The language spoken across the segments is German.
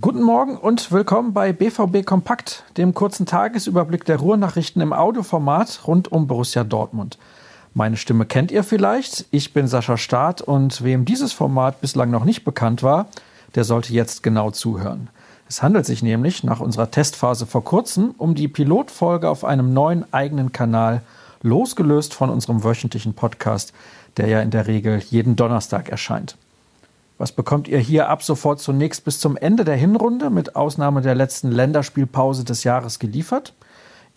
Guten Morgen und willkommen bei BVB Kompakt, dem kurzen Tagesüberblick der Ruhrnachrichten im Audioformat rund um Borussia Dortmund. Meine Stimme kennt ihr vielleicht. Ich bin Sascha Staat und wem dieses Format bislang noch nicht bekannt war, der sollte jetzt genau zuhören. Es handelt sich nämlich nach unserer Testphase vor kurzem um die Pilotfolge auf einem neuen eigenen Kanal, losgelöst von unserem wöchentlichen Podcast, der ja in der Regel jeden Donnerstag erscheint. Was bekommt ihr hier ab sofort zunächst bis zum Ende der Hinrunde, mit Ausnahme der letzten Länderspielpause des Jahres geliefert?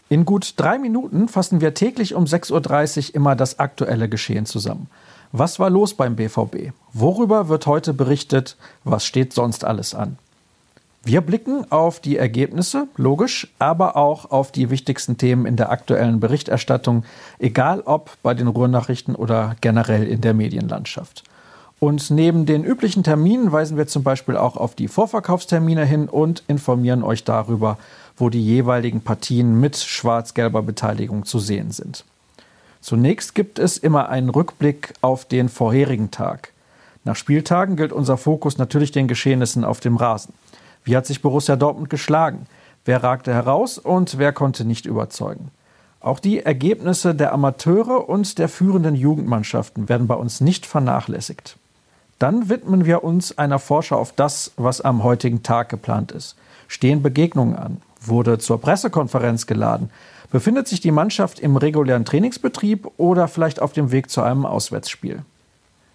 In gut drei Minuten fassen wir täglich um 6.30 Uhr immer das aktuelle Geschehen zusammen. Was war los beim BVB? Worüber wird heute berichtet? Was steht sonst alles an? Wir blicken auf die Ergebnisse, logisch, aber auch auf die wichtigsten Themen in der aktuellen Berichterstattung, egal ob bei den Ruhrnachrichten oder generell in der Medienlandschaft. Und neben den üblichen Terminen weisen wir zum Beispiel auch auf die Vorverkaufstermine hin und informieren euch darüber, wo die jeweiligen Partien mit schwarz-gelber Beteiligung zu sehen sind. Zunächst gibt es immer einen Rückblick auf den vorherigen Tag. Nach Spieltagen gilt unser Fokus natürlich den Geschehnissen auf dem Rasen. Wie hat sich Borussia Dortmund geschlagen? Wer ragte heraus und wer konnte nicht überzeugen? Auch die Ergebnisse der Amateure und der führenden Jugendmannschaften werden bei uns nicht vernachlässigt. Dann widmen wir uns einer Vorschau auf das, was am heutigen Tag geplant ist. Stehen Begegnungen an? Wurde zur Pressekonferenz geladen? Befindet sich die Mannschaft im regulären Trainingsbetrieb oder vielleicht auf dem Weg zu einem Auswärtsspiel?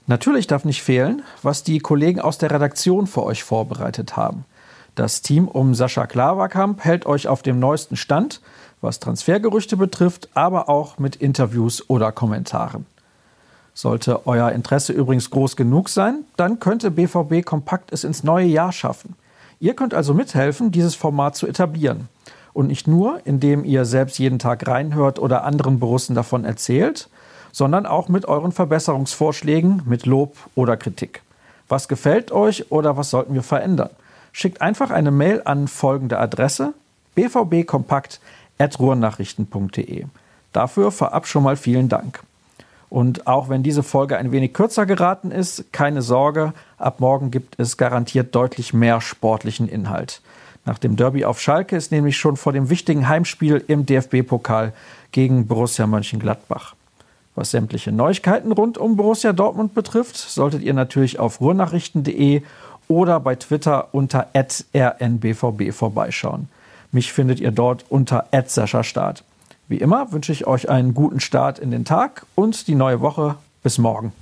Natürlich darf nicht fehlen, was die Kollegen aus der Redaktion für euch vorbereitet haben. Das Team um Sascha Klaverkamp hält euch auf dem neuesten Stand, was Transfergerüchte betrifft, aber auch mit Interviews oder Kommentaren. Sollte euer Interesse übrigens groß genug sein, dann könnte BVB Kompakt es ins neue Jahr schaffen. Ihr könnt also mithelfen, dieses Format zu etablieren. Und nicht nur, indem ihr selbst jeden Tag reinhört oder anderen Borussen davon erzählt, sondern auch mit euren Verbesserungsvorschlägen, mit Lob oder Kritik. Was gefällt euch oder was sollten wir verändern? Schickt einfach eine Mail an folgende Adresse bvbkompakt.ruhrnachrichten.de. Dafür vorab schon mal vielen Dank. Und auch wenn diese Folge ein wenig kürzer geraten ist, keine Sorge, ab morgen gibt es garantiert deutlich mehr sportlichen Inhalt. Nach dem Derby auf Schalke ist nämlich schon vor dem wichtigen Heimspiel im DFB-Pokal gegen Borussia Mönchengladbach. Was sämtliche Neuigkeiten rund um Borussia Dortmund betrifft, solltet ihr natürlich auf ruhrnachrichten.de oder bei Twitter unter rnbvb vorbeischauen. Mich findet ihr dort unter Start. Wie immer wünsche ich euch einen guten Start in den Tag und die neue Woche. Bis morgen.